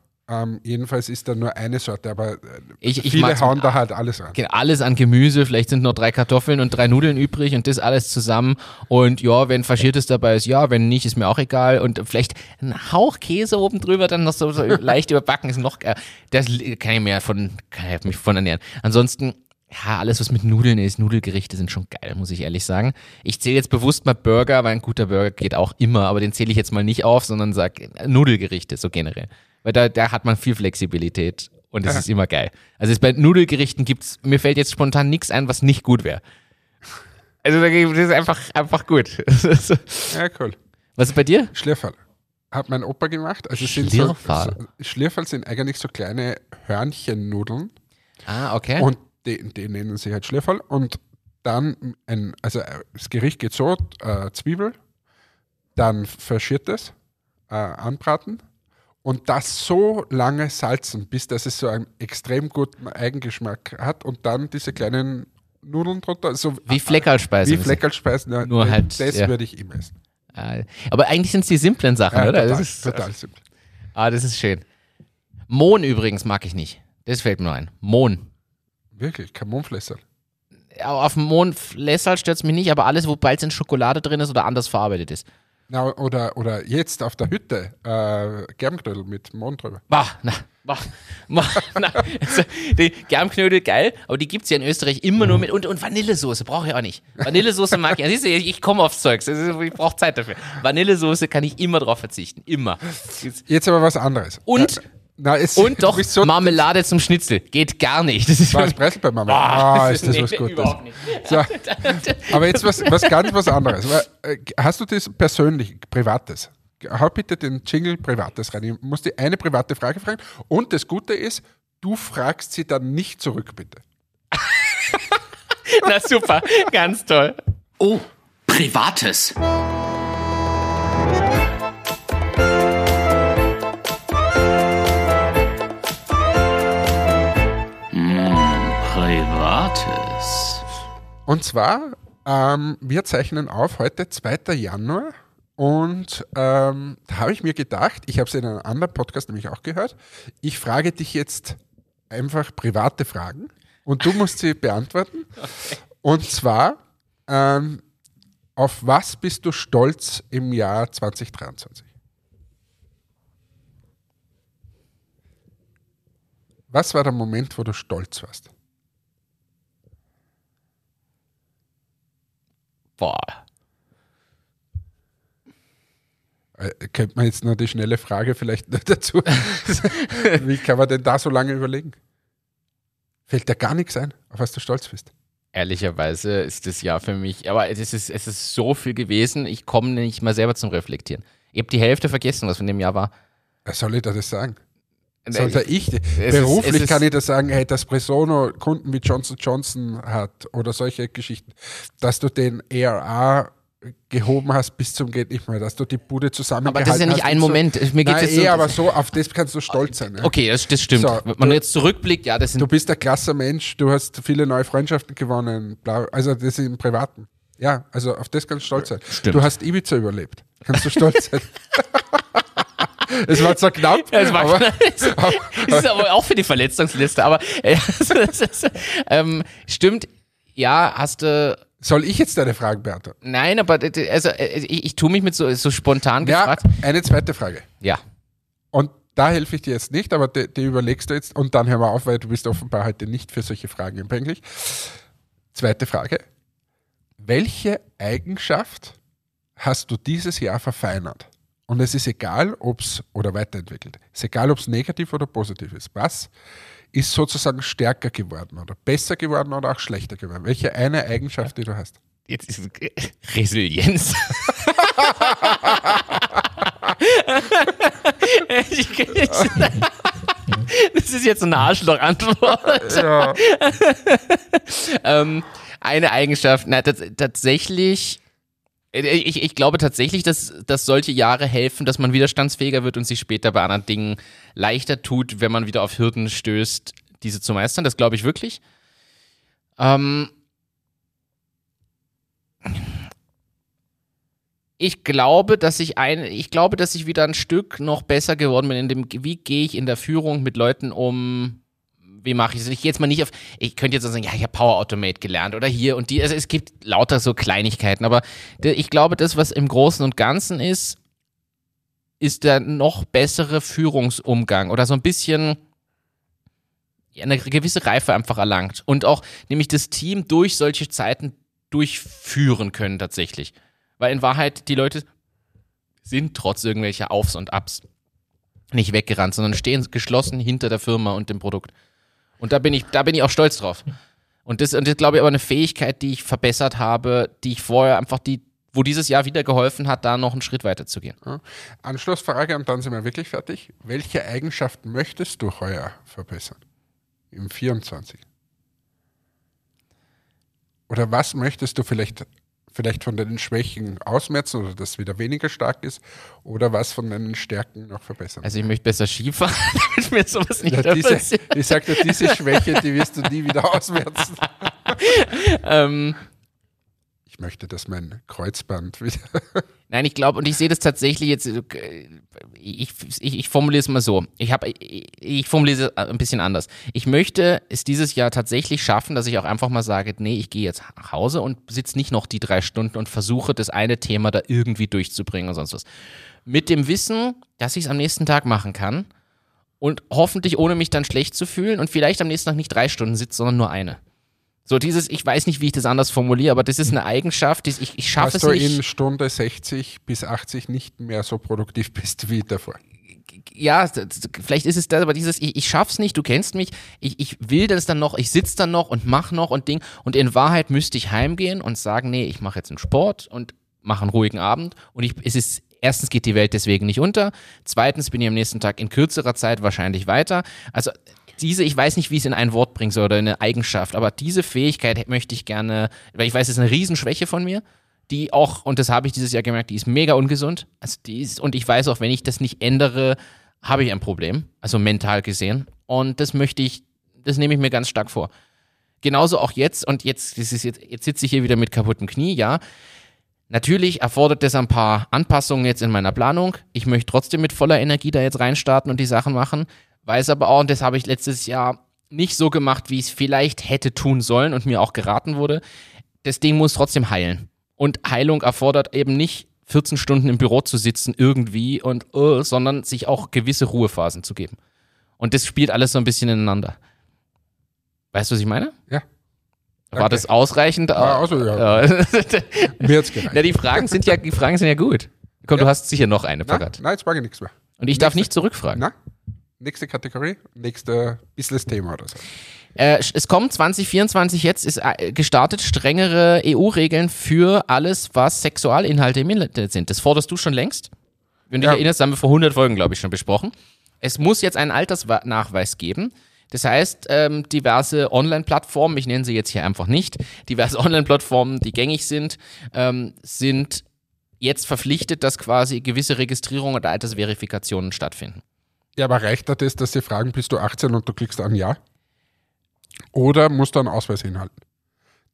ähm, jedenfalls ist da nur eine Sorte, aber äh, Ich- ich viele hauen da halt alles rein. Genau, alles an Gemüse, vielleicht sind noch drei Kartoffeln und drei Nudeln übrig und das alles zusammen. Und ja, wenn Faschiertes dabei ist, ja, wenn nicht, ist mir auch egal. Und vielleicht ein Hauch Käse oben drüber, dann noch so, so leicht überbacken, ist noch geil. Das kann ich mir von, kann ich mich von ernähren. Ansonsten, ja, alles, was mit Nudeln ist, Nudelgerichte sind schon geil, muss ich ehrlich sagen. Ich zähle jetzt bewusst mal Burger, weil ein guter Burger geht auch immer, aber den zähle ich jetzt mal nicht auf, sondern sag äh, Nudelgerichte, so generell. Weil da, da hat man viel Flexibilität und es ist immer geil. Also es bei Nudelgerichten gibt's, mir fällt jetzt spontan nichts ein, was nicht gut wäre. Also da ist einfach, einfach gut. Ja, cool. Was ist bei dir? Schlierfall. Hat mein Opa gemacht. Also es sind Schlierfall. So, so, Schlierfall sind eigentlich so kleine Hörnchennudeln Ah, okay. und die, die nennen sich halt Schlierfall. Und dann ein, also äh, das Gericht geht so: äh, Zwiebel, dann verschiertes, äh, anbraten und das so lange salzen, bis dass es so einen extrem guten Eigengeschmack hat und dann diese kleinen Nudeln drunter. So, Wie Fleckerlspeise. Wie Fleckerlspeisen. Ja, Nur halt, Das ja. würde ich immer essen. Ah, Aber eigentlich sind es die simplen Sachen, Ja, oder? total, das ist, total simpel. Ah, das ist schön. Mohn übrigens mag ich nicht. Das fällt mir nur ein. Mohn. Wirklich, kein Mondflässer. Ja, Auf dem Mohn Lässerl stört es mich nicht, aber alles, wo bald in Schokolade drin ist oder anders verarbeitet ist. Na, oder, oder jetzt auf der Hütte, äh, Germknödel mit Mond drüber. Bah, na, bah, bah, na. Also, die Germknödel geil, aber die gibt es ja in Österreich immer nur mit. Und, und Vanillesoße brauche ich auch nicht. Vanillesoße mag ich. Siehst du, ich komme aufs Zeugs. Ist- Ich brauche Zeit dafür. Vanillesoße kann ich immer drauf verzichten. Immer. Jetzt aber was anderes. Und- Äh, na, es, Und doch so, Marmelade zum Schnitzel. Geht gar nicht. Das ist was Bressel bei Mama. Ah, ist das nee, was Gutes. So, aber jetzt was, was ganz was anderes. Äh, Hast du das persönlich, privates? Hau bitte den Jingle Privates rein. Ich muss dir eine private Frage fragen. Und das Gute ist, du fragst sie dann nicht zurück, bitte. Na super, ganz toll. Oh, Privates. Und zwar, ähm, wir zeichnen auf heute 2. Januar. Und ähm, da habe ich mir gedacht, ich habe es in einem anderen Podcast nämlich auch gehört, ich frage dich jetzt einfach private Fragen und du musst sie beantworten. Und zwar, ähm, auf was bist du stolz im Jahr 2023? Was war der Moment, wo du stolz warst? Boah. Äh, Könnte man jetzt noch die schnelle Frage vielleicht dazu? Wie kann man denn da so lange überlegen? Fällt dir gar nichts ein, auf was du stolz bist? Ehrlicherweise ist das Jahr für mich, aber es ist, es ist so viel gewesen, ich komme nicht mal selber zum Reflektieren. Ich habe die Hälfte vergessen, was von dem Jahr war. Was soll ich da das sagen? Äh, Sollte ich, ist- beruflich es ist- kann ich das sagen, hey, dass Presono Kunden wie Johnson Johnson hat oder solche Geschichten, dass du den ERA gehoben hast bis zum geht nicht mehr, dass du die Bude zusammengehalten Aber das ist ja nicht hast ein so. Moment. Mir geht's Nein, jetzt eh, so, aber so, auf das kannst du stolz sein. Ja? Okay, das, das stimmt. So, Wenn man du- jetzt zurückblickt, ja, das sind Du bist ein klasse Mensch, du hast viele neue Freundschaften gewonnen, also das im Privaten. Ja, also auf das kannst du stolz sein. Stimmt. Du hast Ibiza überlebt. Kannst du stolz sein. es war zwar knapp, Ja, das war aber, knapp. Ist aber auch für die Verletzungsliste, aber äh, ist, ähm, stimmt, ja, hast du. soll ich jetzt deine Fragen beantworten? Nein, aber äh, also, äh, ich, ich tue mich mit so, so spontan Ja, gefragt. eine zweite Frage. Ja. Und da helfe ich dir jetzt nicht, aber die, die überlegst du jetzt und dann hör mal auf, weil du bist offenbar heute nicht für solche Fragen empfänglich. Zweite Frage. Welche Eigenschaft hast du dieses Jahr verfeinert? Und es ist egal, ob es, oder weiterentwickelt, es ist egal, ob es negativ oder positiv ist. Was ist sozusagen stärker geworden oder besser geworden oder auch schlechter geworden? Welche eine Eigenschaft, die du hast? Jetzt ist Resilienz. Das ist jetzt eine Arschloch-Antwort. Ja. ähm, eine Eigenschaft, na, tats tatsächlich, ich, ich glaube tatsächlich, dass, dass solche Jahre helfen, dass man widerstandsfähiger wird und sich später bei anderen Dingen leichter tut, wenn man wieder auf Hürden stößt, diese zu meistern. Das glaube ich wirklich. Ähm, ich glaube, dass ich ein, ich glaube, dass ich wieder ein Stück noch besser geworden bin in dem, wie gehe ich in der Führung mit Leuten um, wie mache ich es? Ich gehe jetzt mal nicht auf, ich könnte jetzt sagen, ja, ich habe Power Automate gelernt oder hier und die, also es gibt lauter so Kleinigkeiten, aber ich glaube, das, was im Großen und Ganzen ist, ist der noch bessere Führungsumgang oder so ein bisschen eine gewisse Reife einfach erlangt und auch nämlich das Team durch solche Zeiten durchführen können tatsächlich. Weil in Wahrheit die Leute sind trotz irgendwelcher Aufs und Abs nicht weggerannt, sondern stehen geschlossen hinter der Firma und dem Produkt. Und da bin ich, da bin ich auch stolz drauf. Und das, und das glaube ich aber eine Fähigkeit, die ich verbessert habe, die ich vorher einfach die, wo dieses Jahr wieder geholfen hat, da noch einen Schritt weiter zu gehen. Ja. Anschlussfrage und dann sind wir wirklich fertig. Welche Eigenschaft möchtest du heuer verbessern? Im 24. Oder was möchtest du vielleicht, vielleicht von deinen Schwächen ausmerzen oder das wieder weniger stark ist? Oder was von deinen Stärken noch verbessern? Also ich möchte besser Skifahren, damit mir sowas nicht ja, diese, passiert. ich sagte, diese Schwäche, die wirst du nie wieder ausmerzen. Ähm, Ich möchte, dass mein Kreuzband wieder. Nein, ich glaube, und ich sehe das tatsächlich jetzt, äh, ich, ich, ich formuliere es mal so. Ich, hab, ich, ich formuliere es ein bisschen anders. Ich möchte es dieses Jahr tatsächlich schaffen, dass ich auch einfach mal sage, nee, ich gehe jetzt nach Hause und sitze nicht noch die drei Stunden und versuche, das eine Thema da irgendwie durchzubringen und sonst was. Mit dem Wissen, dass ich es am nächsten Tag machen kann und hoffentlich ohne mich dann schlecht zu fühlen und vielleicht am nächsten Tag nicht drei Stunden sitze, sondern nur eine. So dieses, ich weiß nicht, wie ich das anders formuliere, aber das ist eine Eigenschaft, die ich, ich schaffe Dass es du nicht. in Stunde 60 bis 80 nicht mehr so produktiv bist wie davor. ja, vielleicht ist es das, aber dieses, ich, ich schaff's nicht, du kennst mich, ich, ich will das dann noch, ich sitz dann noch und mach noch und Ding. Und in Wahrheit müsste ich heimgehen und sagen, nee, ich mache jetzt einen Sport und mache einen ruhigen Abend. Und ich, es ist, erstens geht die Welt deswegen nicht unter. Zweitens bin ich am nächsten Tag in kürzerer Zeit wahrscheinlich weiter. Also diese, ich weiß nicht, wie ich es in ein Wort bringen soll oder in eine Eigenschaft, aber diese Fähigkeit möchte ich gerne, weil ich weiß, es ist eine Riesenschwäche von mir, die auch, und das habe ich dieses Jahr gemerkt, die ist mega ungesund. Also die ist, und ich weiß auch, wenn ich das nicht ändere, habe ich ein Problem, also mental gesehen. Und das möchte ich, das nehme ich mir ganz stark vor. Genauso auch jetzt, und jetzt, das ist jetzt, jetzt sitze ich hier wieder mit kaputtem Knie, ja. Natürlich erfordert das ein paar Anpassungen jetzt in meiner Planung. Ich möchte trotzdem mit voller Energie da jetzt reinstarten und die Sachen machen. Weiß aber auch, und das habe ich letztes Jahr nicht so gemacht, wie ich es vielleicht hätte tun sollen und mir auch geraten wurde. Das Ding muss trotzdem heilen. Und Heilung erfordert eben nicht 14 Stunden im Büro zu sitzen irgendwie und äh, sondern sich auch gewisse Ruhephasen zu geben. Und das spielt alles so ein bisschen ineinander. Weißt du, was ich meine? Ja. War Danke. das ausreichend? War also, ja. Mir hat's gereicht. Na, die Fragen sind ja, die Fragen sind ja gut. Komm, du hast sicher noch eine Na, parat. nein, jetzt frage ich nichts mehr. Und ich darf nächste. nicht zurückfragen. Na? Nächste Kategorie, nächste bisschen Thema oder so. Äh, es kommt 2024 jetzt, ist äh, gestartet, strengere EU-Regeln für alles, was Sexualinhalte im Internet sind. Das forderst du schon längst. Wenn du Ja. dich erinnerst, haben wir vor 100 Folgen, glaube ich, schon besprochen. Es muss jetzt einen Altersnachweis geben. Das heißt, ähm, diverse Online-Plattformen, ich nenne sie jetzt hier einfach nicht, diverse Online-Plattformen, die gängig sind, ähm, sind jetzt verpflichtet, dass quasi gewisse Registrierungen oder Altersverifikationen stattfinden. Ja, aber reicht da das, dass sie fragen, bist du 18 und du klickst an Ja? Oder musst du einen Ausweis hinhalten?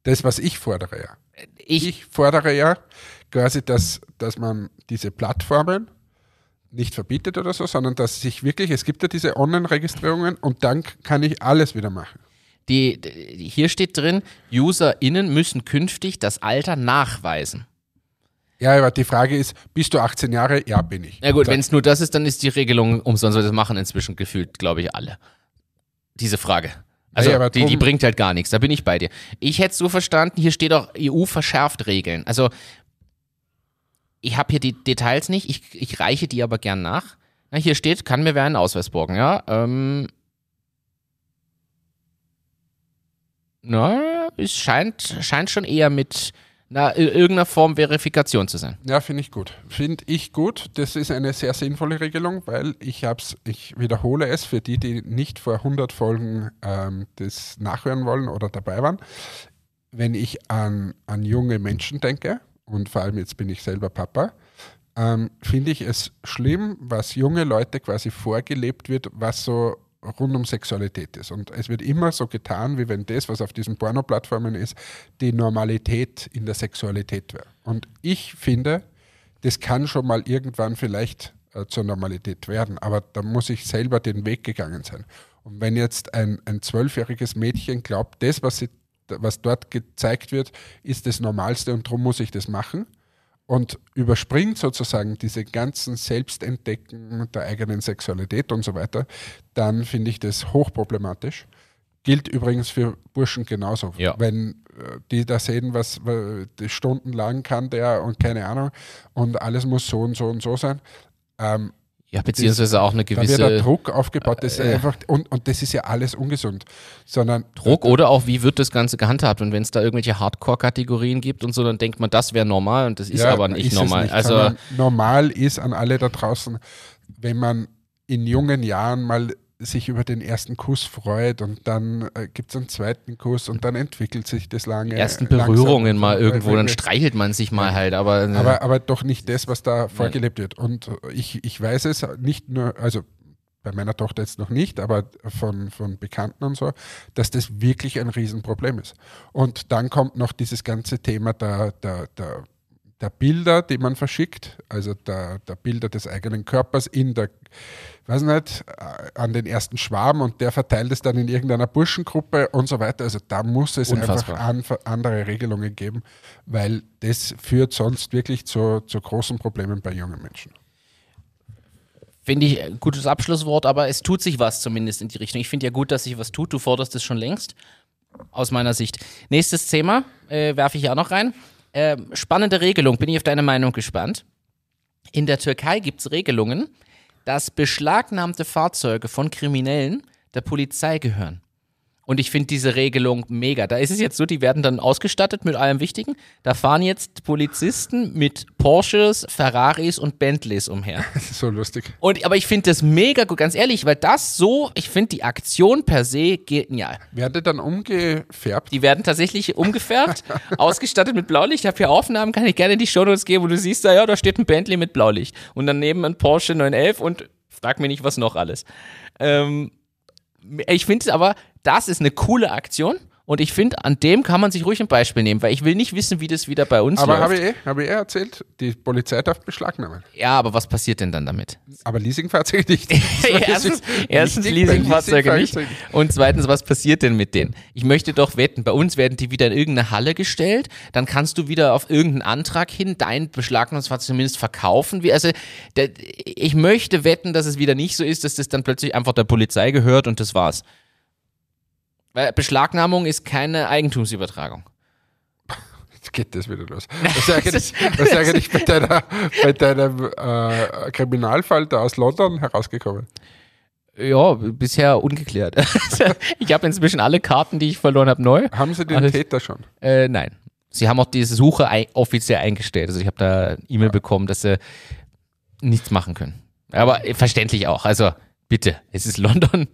Das, was ich fordere, ja. Ich, Ich fordere ja quasi, dass, dass man diese Plattformen nicht verbietet oder so, sondern dass sich wirklich, es gibt ja diese Online-Registrierungen und dann kann ich alles wieder machen. Die, die, hier steht drin, UserInnen müssen künftig das Alter nachweisen. Ja, aber die Frage ist, bist du 18 Jahre? Ja, bin ich. Na gut, wenn es nur das ist, dann ist die Regelung umsonst, das machen inzwischen gefühlt, glaube ich, alle. Diese Frage. Also Ja, die, die bringt halt gar nichts, da bin ich bei dir. Ich hätte es so verstanden, hier steht auch EU verschärft Regeln. Also ich habe hier die Details nicht, ich, ich reiche die aber gern nach. Na, hier steht, kann mir wer einen Ausweis borgen, ja. Ähm, na, es scheint, scheint schon eher mit na, ir- irgendeiner Form Verifikation zu sein. Ja, finde ich gut. Finde ich gut. Das ist eine sehr sinnvolle Regelung, weil ich hab's, ich wiederhole es für die, die nicht vor 100 Folgen ähm, das nachhören wollen oder dabei waren. Wenn ich an, an junge Menschen denke, und vor allem jetzt bin ich selber Papa, ähm, finde ich es schlimm, was junge Leute quasi vorgelebt wird, was so rund um Sexualität ist. Und es wird immer so getan, wie wenn das, was auf diesen Porno-Plattformen ist, die Normalität in der Sexualität wäre. Und ich finde, das kann schon mal irgendwann vielleicht äh, zur Normalität werden, aber da muss ich selber den Weg gegangen sein. Und wenn jetzt ein ein zwölfjähriges Mädchen glaubt, das, was, sie, was dort gezeigt wird, ist das Normalste und darum muss ich das machen und überspringt sozusagen diese ganzen Selbstentdecken der eigenen Sexualität und so weiter, dann finde ich das hochproblematisch. Gilt übrigens für Burschen genauso. Ja. Wenn äh, die da sehen, was stundenlang kann der und keine Ahnung und alles muss so und so und so sein, ähm, Ja, beziehungsweise auch eine da wird gewisse Druck aufgebaut. Das ist äh, einfach, und, und das ist ja alles ungesund. Sondern Druck oder auch, wie wird das Ganze gehandhabt? Und wenn es da irgendwelche Hardcore-Kategorien gibt und so, dann denkt man, das wäre normal und das ist Ja, aber nicht ist normal. nicht, also normal ist an alle da draußen, wenn man in jungen Jahren mal sich über den ersten Kuss freut und dann äh, gibt es einen zweiten Kuss und dann entwickelt sich das lange. die ersten Berührungen mal irgendwo, dann streichelt man sich mal halt, aber, äh, aber, aber doch nicht das, was da vorgelebt wird. Und ich, ich weiß es nicht nur, also bei meiner Tochter jetzt noch nicht, aber von, von Bekannten und so, dass das wirklich ein Riesenproblem ist. Und dann kommt noch dieses ganze Thema der, der, der, der Bilder, die man verschickt, also der, der Bilder des eigenen Körpers in der, weiß nicht, äh, an den ersten Schwarm und der verteilt es dann in irgendeiner Burschengruppe und so weiter. Also da muss es Unfassbar. einfach an, andere Regelungen geben, weil das führt sonst wirklich zu, zu großen Problemen bei jungen Menschen. Finde ich ein gutes Abschlusswort, aber es tut sich was zumindest in die Richtung. Ich finde ja gut, dass sich was tut. Du forderst es schon längst, aus meiner Sicht. Nächstes Thema äh, werfe ich auch noch rein. Ähm, spannende Regelung, bin ich auf deine Meinung gespannt. In der Türkei gibt es Regelungen, dass beschlagnahmte Fahrzeuge von Kriminellen der Polizei gehören. Und ich finde diese Regelung mega. Da ist es jetzt so, die werden dann ausgestattet mit allem Wichtigen. Da fahren jetzt Polizisten mit Porsches, Ferraris und Bentleys umher. Das ist so lustig. Und, aber ich finde das mega gut, ganz ehrlich, weil das so, ich finde die Aktion per se genial. Werde dann umgefärbt. Die werden tatsächlich umgefärbt, ausgestattet mit Blaulicht. Ich habe hier Aufnahmen, kann ich gerne in die Shownotes geben, wo du siehst, da, ja, da steht ein Bentley mit Blaulicht. Und daneben ein Porsche 911 und frag mich nicht, was noch alles. Ähm, ich finde aber, das ist eine coole Aktion. Und ich finde, an dem kann man sich ruhig ein Beispiel nehmen, weil ich will nicht wissen, wie das wieder bei uns Aber läuft. habe ich, eh, habe ich eh erzählt, die Polizei darf beschlagnahmen. ja, aber was passiert denn dann damit? Aber Leasingfahrzeuge nicht. erstens, erstens Leasingfahrzeuge nicht. Und zweitens, was passiert denn mit denen? Ich möchte doch wetten, bei uns werden die wieder in irgendeine Halle gestellt, dann kannst du wieder auf irgendeinen Antrag hin dein Beschlagnahmungsfahrzeug zumindest verkaufen. Also, ich möchte wetten, dass es wieder nicht so ist, dass das dann plötzlich einfach der Polizei gehört und das war's. Weil Beschlagnahmung ist keine Eigentumsübertragung. Jetzt geht das wieder los. Was ist eigentlich, was ist eigentlich bei, deiner, bei deinem äh, Kriminalfall da aus London herausgekommen? Ja, bisher ungeklärt. ich habe inzwischen alle Karten, die ich verloren habe, neu. Haben sie den Alles- Täter schon? Äh, nein. Sie haben auch diese Suche ei offiziell eingestellt. Also ich habe da eine E-Mail bekommen, dass sie nichts machen können. Aber verständlich auch. Also bitte, es ist London.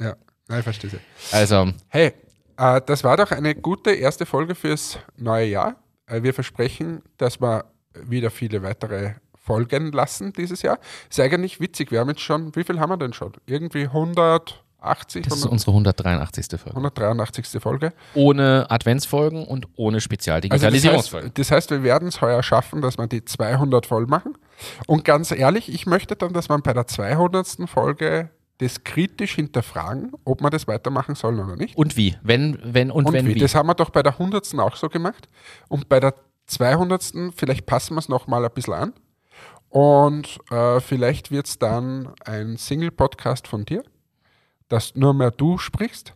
Ja, nein, verstehe sie. Also Hey, äh, das war doch eine gute erste Folge fürs neue Jahr. Äh, wir versprechen, dass wir wieder viele weitere Folgen lassen dieses Jahr. Ist eigentlich witzig. Wir haben jetzt schon, wie viel haben wir denn schon? Irgendwie 180, das ist 100, unsere 183. Folge. 183. Folge. Ohne Adventsfolgen und ohne Also das, Spezialdigitalisierungsfolgen. heißt, das heißt, wir werden es heuer schaffen, dass wir die 200 voll machen. Und ganz ehrlich, ich möchte dann, dass wir bei der 200. Folge das kritisch hinterfragen, ob wir das weitermachen sollen oder nicht. und wie? Wenn, wenn und, Und wenn wie? wie? Das haben wir doch bei der 100. auch so gemacht. Und bei der 200. vielleicht passen wir es nochmal ein bisschen an. Und äh, vielleicht wird es dann ein Single-Podcast von dir, dass nur mehr du sprichst.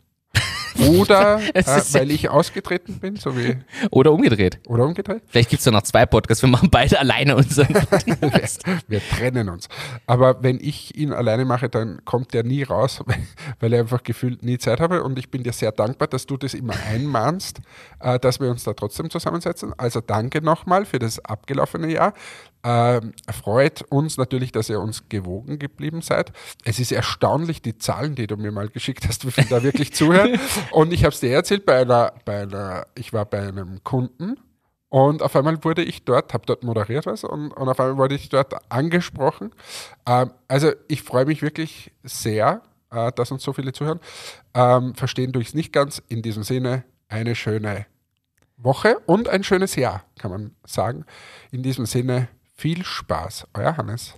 Oder äh, weil ich ausgetreten bin, so wie Oder umgedreht. oder umgedreht. Vielleicht gibt es da noch zwei Podcasts. Wir machen beide alleine unseren. Wir trennen uns. Aber wenn ich ihn alleine mache, dann kommt der nie raus, weil- weil ich einfach gefühlt nie Zeit habe. Und ich bin dir sehr dankbar, dass du das immer einmahnst, äh, dass wir uns da trotzdem zusammensetzen. Also danke nochmal für das abgelaufene Jahr. Ähm, freut uns natürlich, dass ihr uns gewogen geblieben seid. Es ist erstaunlich, die Zahlen, die du mir mal geschickt hast, wie viel da wirklich zuhören. Und ich habe es dir erzählt, bei einer, bei einer, ich war bei einem Kunden und auf einmal wurde ich dort, habe dort moderiert was und, und auf einmal wurde ich dort angesprochen. Ähm, also ich freue mich wirklich sehr, äh, dass uns so viele zuhören. Ähm, verstehen durch es nicht ganz. In diesem Sinne eine schöne Woche und ein schönes Jahr, kann man sagen. In diesem Sinne viel Spaß. Euer Hannes.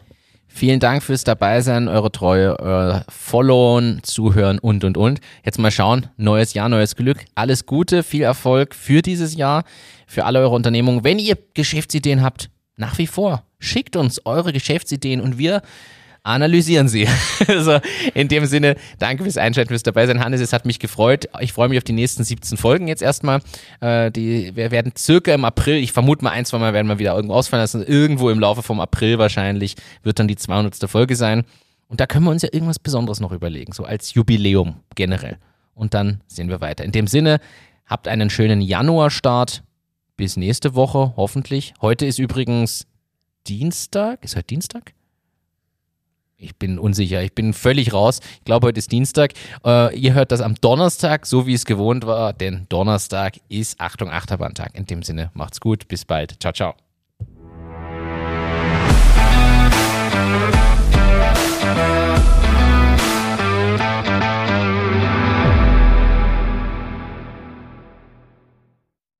Vielen Dank fürs Dabeisein, eure Treue, euer Followen, Zuhören und, und, und. Jetzt mal schauen. Neues Jahr, neues Glück. Alles Gute, viel Erfolg für dieses Jahr, für alle eure Unternehmungen. Wenn ihr Geschäftsideen habt, nach wie vor, schickt uns eure Geschäftsideen und wir analysieren sie. also in dem Sinne, danke fürs Einschalten, fürs Dabeisein. Hannes, es hat mich gefreut. Ich freue mich auf die nächsten 17 Folgen jetzt erstmal. Äh, die, wir werden circa im April, ich vermute mal ein, zwei Mal werden wir wieder irgendwo ausfallen lassen. Irgendwo im Laufe vom April wahrscheinlich wird dann die 200. Folge sein. Und da können wir uns ja irgendwas Besonderes noch überlegen, so als Jubiläum generell. Und dann sehen wir weiter. In dem Sinne, habt einen schönen Januarstart. Bis nächste Woche, hoffentlich. Heute ist übrigens Dienstag. Ist heute Dienstag? Ich bin unsicher, ich bin völlig raus. Ich glaube, heute ist Dienstag. Äh, ihr hört das am Donnerstag, so wie es gewohnt war, denn Donnerstag ist Achtung Achterbahntag. In dem Sinne, macht's gut, bis bald. Ciao, ciao.